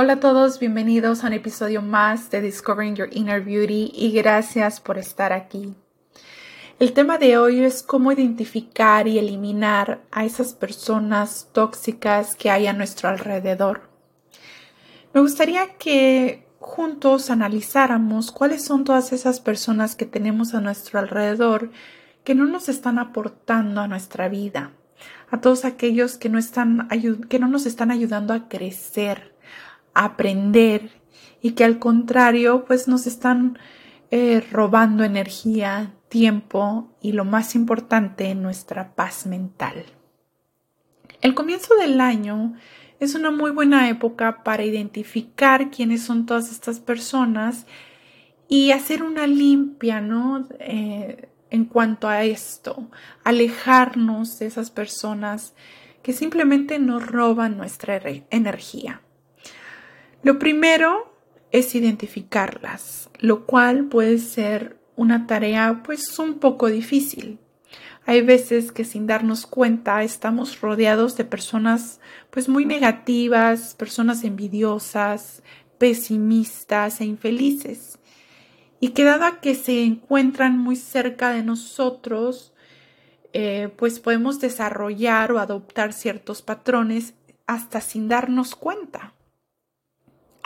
Hola a todos, bienvenidos a un episodio más de Discovering Your Inner Beauty y gracias por estar aquí. El tema de hoy es cómo identificar y eliminar a esas personas tóxicas que hay a nuestro alrededor. Me gustaría que juntos analizáramos cuáles son todas esas personas que tenemos a nuestro alrededor que no nos están aportando a nuestra vida, a todos aquellos que no, están, que no nos están ayudando a crecer, aprender y que al contrario pues nos están eh, robando energía, tiempo y lo más importante, nuestra paz mental. El comienzo del año es una muy buena época para identificar quiénes son todas estas personas y hacer una limpia, ¿no? Eh, en cuanto a esto, alejarnos de esas personas que simplemente nos roban nuestra energía. Lo primero es identificarlas, lo cual puede ser una tarea pues un poco difícil. Hay veces que sin darnos cuenta estamos rodeados de personas pues muy negativas, personas envidiosas, pesimistas e infelices. Y que dado que se encuentran muy cerca de nosotros, eh, pues podemos desarrollar o adoptar ciertos patrones hasta sin darnos cuenta.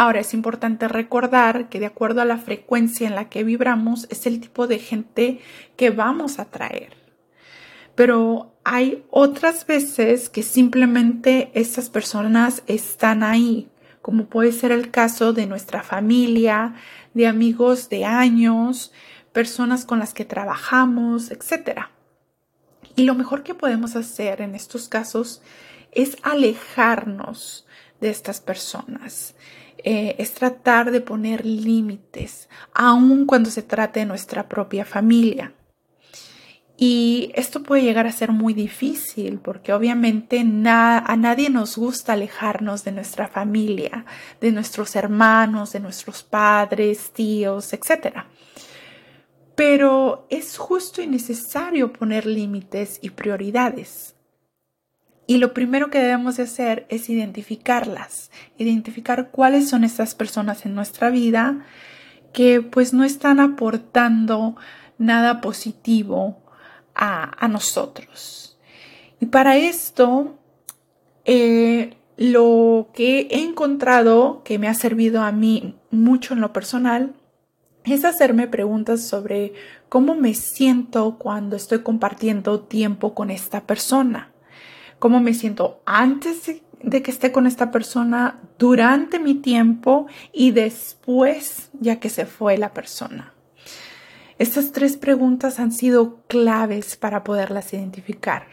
Ahora es importante recordar que de acuerdo a la frecuencia en la que vibramos es el tipo de gente que vamos a traer. Pero hay otras veces que simplemente estas personas están ahí, como puede ser el caso de nuestra familia, de amigos de años, personas con las que trabajamos, etc. Y lo mejor que podemos hacer en estos casos es alejarnos de estas personas. Eh, es tratar de poner límites, aun cuando se trate de nuestra propia familia. Y esto puede llegar a ser muy difícil porque obviamente a nadie nos gusta alejarnos de nuestra familia, de nuestros hermanos, de nuestros padres, tíos, etc. Pero es justo y necesario poner límites y prioridades. Y lo primero que debemos de hacer es identificarlas, identificar cuáles son estas personas en nuestra vida que pues no están aportando nada positivo a, nosotros. Y para esto, eh, lo que he encontrado que me ha servido a mí mucho en lo personal es hacerme preguntas sobre cómo me siento cuando estoy compartiendo tiempo con esta persona cómo me siento antes de que esté con esta persona, durante mi tiempo y después ya que se fue la persona. Estas tres preguntas han sido claves para poderlas identificar.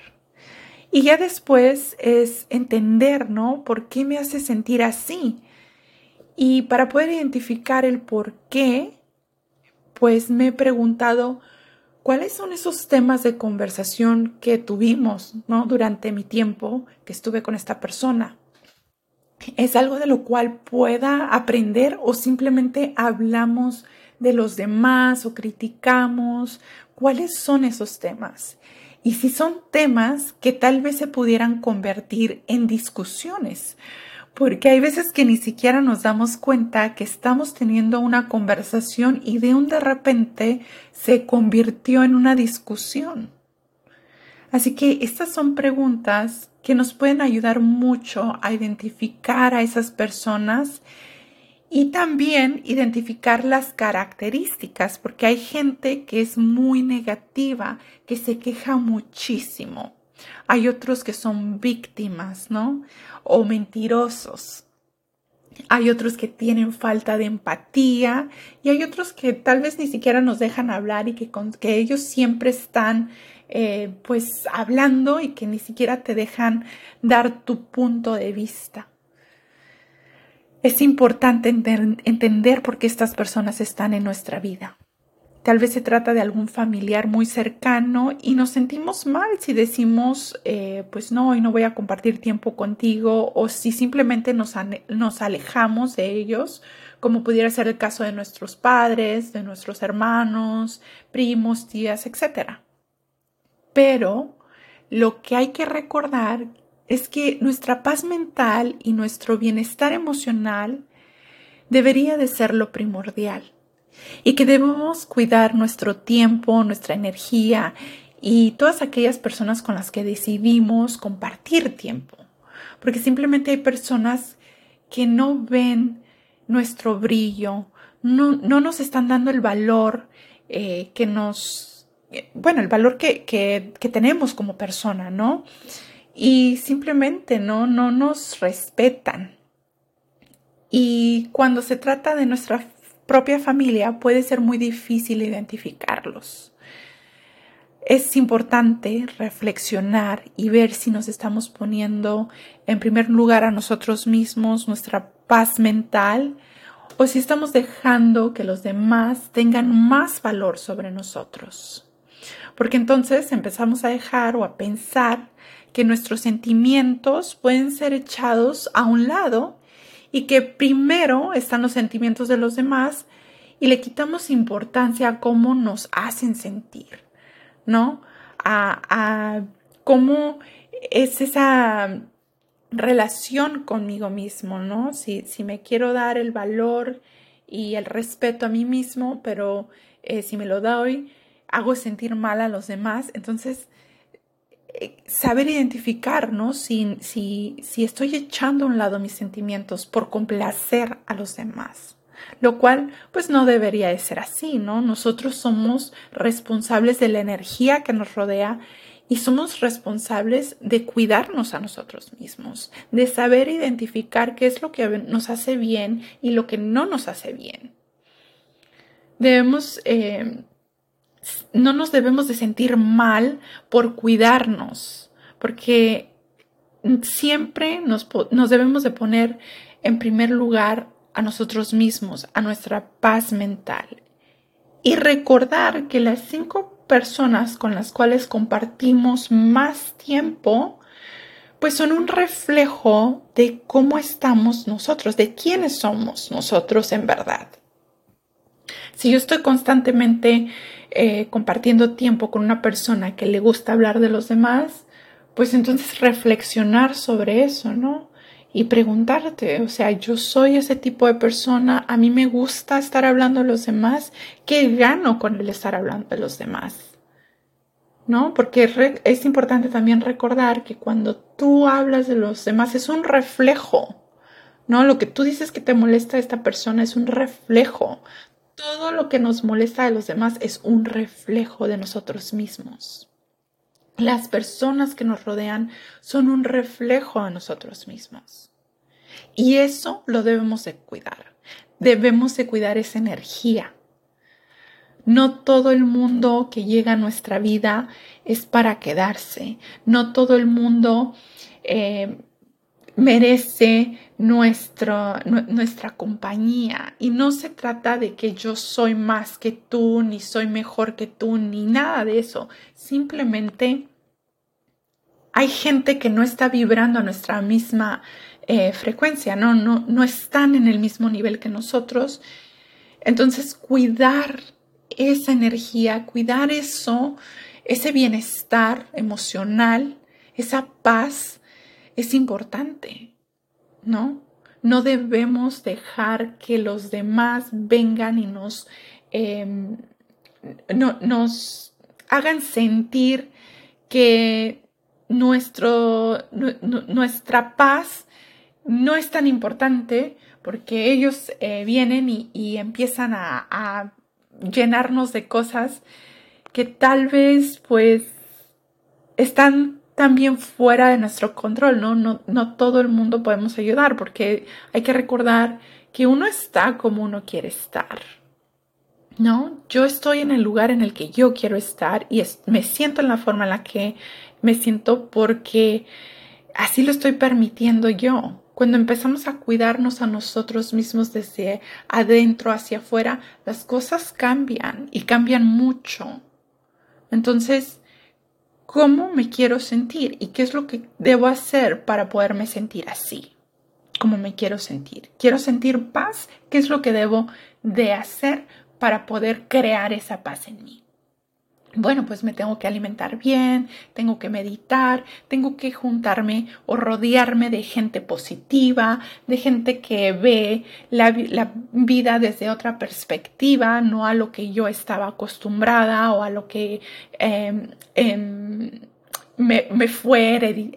Y ya después es entender, ¿no? ¿Por qué me hace sentir así? Y para poder identificar el por qué, pues me he preguntado, ¿Cuáles son esos temas de conversación que tuvimos ¿no? durante mi tiempo que estuve con esta persona? ¿Es algo de lo cual pueda aprender o simplemente hablamos de los demás o criticamos? ¿Cuáles son esos temas? Y si son temas que tal vez se pudieran convertir en discusiones, porque hay veces que ni siquiera nos damos cuenta que estamos teniendo una conversación y de un de repente se convirtió en una discusión. Así que estas son preguntas que nos pueden ayudar mucho a identificar a esas personas y también identificar las características, porque hay gente que es muy negativa, que se queja muchísimo. Hay otros que son víctimas, ¿no? O mentirosos. Hay otros que tienen falta de empatía y hay otros que tal vez ni siquiera nos dejan hablar y que, que ellos siempre están eh, pues hablando y que ni siquiera te dejan dar tu punto de vista. Es importante entender por qué estas personas están en nuestra vida. Tal vez se trata de algún familiar muy cercano y nos sentimos mal si decimos, eh, pues no, hoy no voy a compartir tiempo contigo o si simplemente nos, nos alejamos de ellos, como pudiera ser el caso de nuestros padres, de nuestros hermanos, primos, tías, etc. Pero lo que hay que recordar es que nuestra paz mental y nuestro bienestar emocional debería de ser lo primordial y que debemos cuidar nuestro tiempo, nuestra energía y todas aquellas personas con las que decidimos compartir tiempo. Porque simplemente hay personas que no ven nuestro brillo, no, no nos están dando el valor eh, que nos, bueno, el valor que, que, que, tenemos como persona, ¿no? Y simplemente no, no nos respetan. Y cuando se trata de nuestra propia familia puede ser muy difícil identificarlos. Es importante reflexionar y ver si nos estamos poniendo en primer lugar a nosotros mismos, nuestra paz mental, o si estamos dejando que los demás tengan más valor sobre nosotros. Porque entonces empezamos a dejar o a pensar que nuestros sentimientos pueden ser echados a un lado y que primero están los sentimientos de los demás y le quitamos importancia a cómo nos hacen sentir, ¿no? A, a cómo es esa relación conmigo mismo, ¿no? Si, si, me quiero dar el valor y el respeto a mí mismo, pero eh, si me lo doy, hago sentir mal a los demás, entonces saber identificar, ¿no? Si, si, si estoy echando a un lado mis sentimientos por complacer a los demás. Lo cual, pues no debería de ser así, ¿no? Nosotros somos responsables de la energía que nos rodea y somos responsables de cuidarnos a nosotros mismos, de saber identificar qué es lo que nos hace bien y lo que no nos hace bien. Debemos eh, no nos debemos de sentir mal por cuidarnos, porque siempre nos, nos debemos de poner en primer lugar a nosotros mismos, a nuestra paz mental. Y recordar que las cinco personas con las cuales compartimos más tiempo, pues son un reflejo de cómo estamos nosotros, de quiénes somos nosotros en verdad. Si yo estoy constantemente eh, compartiendo tiempo con una persona que le gusta hablar de los demás, pues entonces reflexionar sobre eso, ¿no? Y preguntarte, o sea, yo soy ese tipo de persona, a mí me gusta estar hablando de los demás, ¿qué gano con el estar hablando de los demás? ¿No? Porque es importante también recordar que cuando tú hablas de los demás es un reflejo, ¿no? Lo que tú dices que te molesta a esta persona es un reflejo todo lo que nos molesta de los demás es un reflejo de nosotros mismos. Las personas que nos rodean son un reflejo de nosotros mismos. Y eso lo debemos de cuidar. Debemos de cuidar esa energía. No todo el mundo que llega a nuestra vida es para quedarse. No todo el mundo eh, merece nuestra compañía. Y no se trata de que yo soy más que tú, ni soy mejor que tú, ni nada de eso. Simplemente hay gente que no está vibrando a nuestra misma eh, frecuencia, ¿no? No, no están en el mismo nivel que nosotros. Entonces, cuidar esa energía, cuidar eso, ese bienestar emocional, esa paz, es importante, ¿no? No debemos dejar que los demás vengan y nos, em, no, nos hagan sentir que nuestro, nuestra paz no es tan importante porque ellos eh, vienen y, empiezan a, a, llenarnos de cosas que tal vez pues están también fuera de nuestro control, ¿no? No, no todo el mundo podemos ayudar porque hay que recordar que uno está como uno quiere estar. ¿No? Yo estoy en el lugar en el que yo quiero estar y me siento en la forma en la que me siento porque así lo estoy permitiendo yo. Cuando empezamos a cuidarnos a nosotros mismos desde adentro hacia afuera, las cosas cambian y cambian mucho. Entonces, cómo me quiero sentir y qué es lo que debo hacer para poderme sentir así, cómo me quiero sentir. Quiero sentir paz, ¿qué es lo que debo de hacer para poder crear esa paz en mí? Bueno, pues me tengo que alimentar bien, tengo que meditar, tengo que juntarme o rodearme de gente positiva, de gente que ve la, vida desde otra perspectiva, no a lo que yo estaba acostumbrada o a lo que em, em, me, me, fue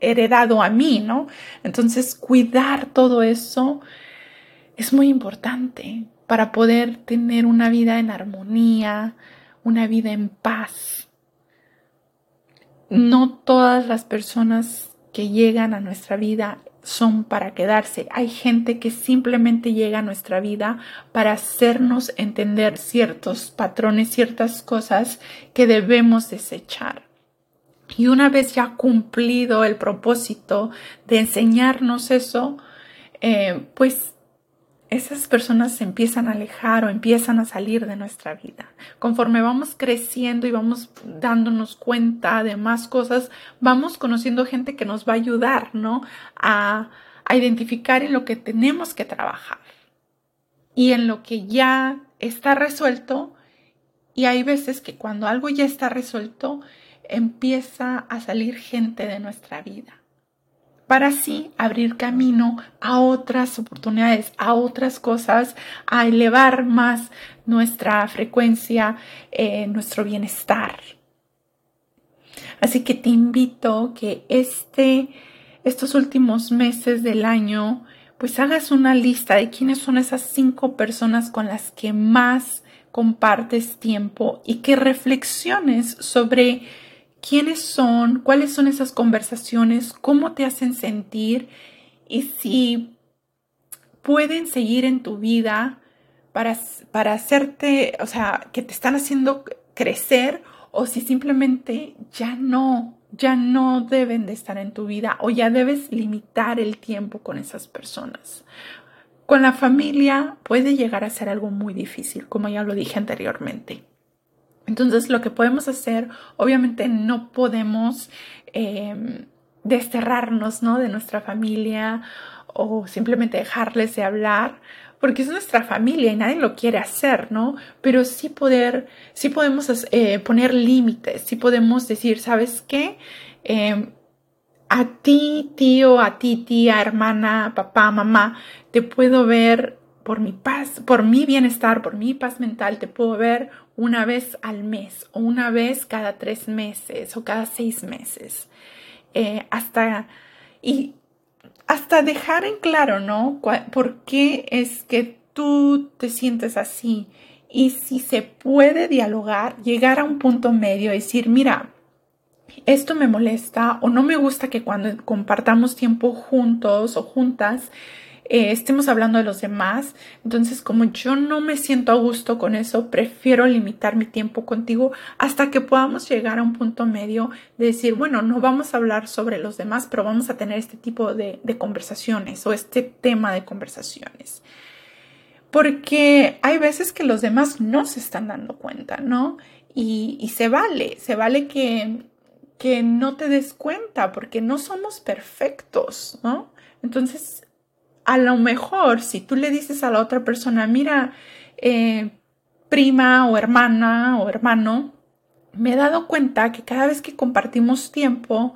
heredado a mí, ¿no? Entonces, cuidar todo eso es muy importante para poder tener una vida en armonía, una vida en paz. No todas las personas que llegan a nuestra vida son para quedarse. Hay gente que simplemente llega a nuestra vida para hacernos entender ciertos patrones, ciertas cosas que debemos desechar. Y una vez ya cumplido el propósito de enseñarnos eso, eh, pues esas personas se empiezan a alejar o empiezan a salir de nuestra vida. Conforme vamos creciendo y vamos dándonos cuenta de más cosas, vamos conociendo gente que nos va a ayudar, ¿no? A, a identificar en lo que tenemos que trabajar y en lo que ya está resuelto. Y hay veces que cuando algo ya está resuelto, empieza a salir gente de nuestra vida para así abrir camino a otras oportunidades, a otras cosas, a elevar más nuestra frecuencia, eh, nuestro bienestar. Así que te invito que este, estos últimos meses del año, pues hagas una lista de quiénes son esas cinco personas con las que más compartes tiempo y que reflexiones sobre quiénes son, cuáles son esas conversaciones, cómo te hacen sentir y si pueden seguir en tu vida para, para hacerte, o sea, que te están haciendo crecer o si simplemente ya no, ya no deben de estar en tu vida o ya debes limitar el tiempo con esas personas. Con la familia puede llegar a ser algo muy difícil, como ya lo dije anteriormente. Entonces, lo que podemos hacer, obviamente no podemos em, desterrarnos ¿no? de nuestra familia o simplemente dejarles de hablar, porque es nuestra familia y nadie lo quiere hacer, ¿no? Pero sí poder, sí podemos eh, poner límites, sí podemos decir, ¿sabes qué? Em, a ti, tío, a ti, tía, hermana, papá, mamá, te puedo ver por mi paz, por mi bienestar, por mi paz mental, te puedo ver una vez al mes o una vez cada tres meses o cada seis meses. Eh, hasta, y hasta dejar en claro, ¿no? ¿Por qué es que tú te sientes así? Y si se puede dialogar, llegar a un punto medio decir, mira, esto me molesta o no me gusta que cuando compartamos tiempo juntos o juntas, eh, estemos hablando de los demás. Entonces, como yo no me siento a gusto con eso, prefiero limitar mi tiempo contigo hasta que podamos llegar a un punto medio de decir, bueno, no vamos a hablar sobre los demás, pero vamos a tener este tipo de, conversaciones o este tema de conversaciones. Porque hay veces que los demás no se están dando cuenta, ¿no? Y, y se vale, se vale que, que no te des cuenta porque no somos perfectos, ¿no? Entonces a lo mejor si tú le dices a la otra persona, mira, eh, prima o hermana o hermano, me he dado cuenta que cada vez que compartimos tiempo,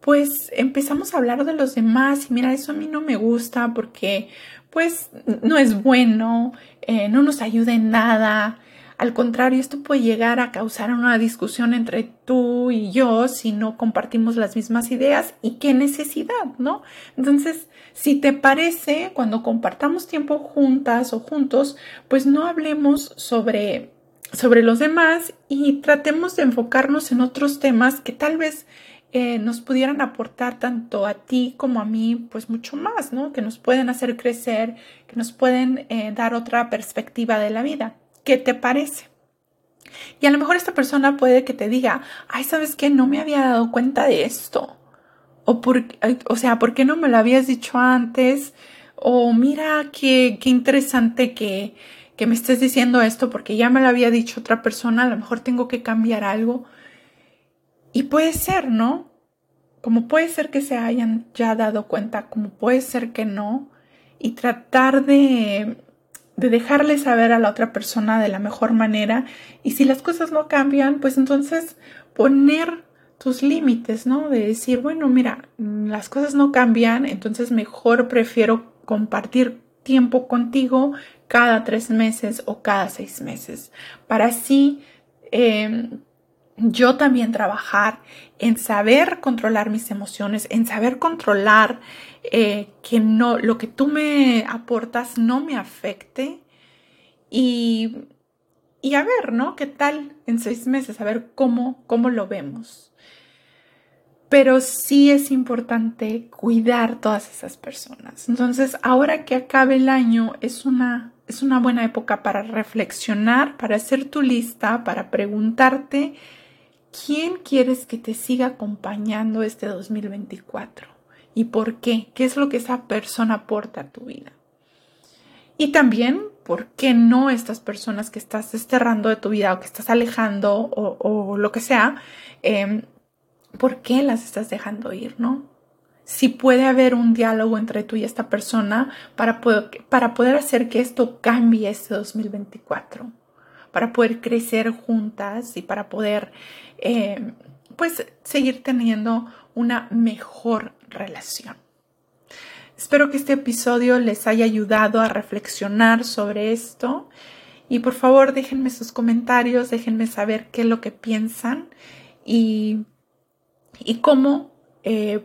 pues empezamos a hablar de los demás y mira, eso a mí no me gusta porque pues no es bueno, eh, no nos ayuda en nada, al contrario, esto puede llegar a causar una discusión entre tú y yo si no compartimos las mismas ideas y qué necesidad, ¿no? Entonces, si te parece, cuando compartamos tiempo juntas o juntos, pues no hablemos sobre sobre los demás y tratemos de enfocarnos en otros temas que tal vez eh, nos pudieran aportar tanto a ti como a mí, pues mucho más, ¿no? Que nos pueden hacer crecer, que nos pueden eh, dar otra perspectiva de la vida. ¿Qué te parece? Y a lo mejor esta persona puede que te diga, ay, ¿sabes qué? No me había dado cuenta de esto. O, por, o sea, ¿por qué no me lo habías dicho antes? O mira qué, qué interesante que, que me estés diciendo esto porque ya me lo había dicho otra persona, a lo mejor tengo que cambiar algo. Y puede ser, ¿no? Como puede ser que se hayan ya dado cuenta, como puede ser que no. Y tratar de de dejarle saber a la otra persona de la mejor manera y si las cosas no cambian, pues entonces poner tus límites, ¿no? De decir, bueno, mira, las cosas no cambian, entonces mejor prefiero compartir tiempo contigo cada tres meses o cada seis meses, para así em, yo también trabajar en saber controlar mis emociones, en saber controlar eh, que no, lo que tú me aportas no me afecte y, y a ver, ¿no? ¿Qué tal en seis meses? A ver cómo, cómo lo vemos. Pero sí es importante cuidar todas esas personas. Entonces, ahora que acabe el año, es una, es una buena época para reflexionar, para hacer tu lista, para preguntarte quién quieres que te siga acompañando este 2024 y por qué, qué es lo que esa persona aporta a tu vida. Y también, ¿por qué no estas personas que estás desterrando de tu vida o que estás alejando o, lo que sea, em, ¿por qué las estás dejando ir, no? Si puede haber un diálogo entre tú y esta persona para, para poder hacer que esto cambie este 2024 para poder crecer juntas y para poder eh, pues seguir teniendo una mejor relación. Espero que este episodio les haya ayudado a reflexionar sobre esto y por favor déjenme sus comentarios, déjenme saber qué es lo que piensan y, y cómo, eh,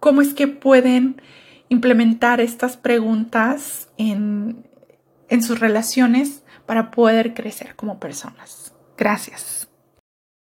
cómo es que pueden implementar estas preguntas en, en sus relaciones para poder crecer como personas. Gracias.